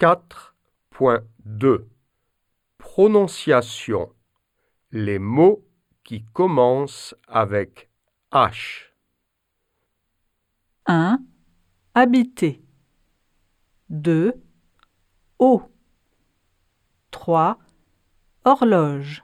4.2 Prononciation Les mots qui commencent avec H. 1. Habiter. 2. Eau. 3. Horloge.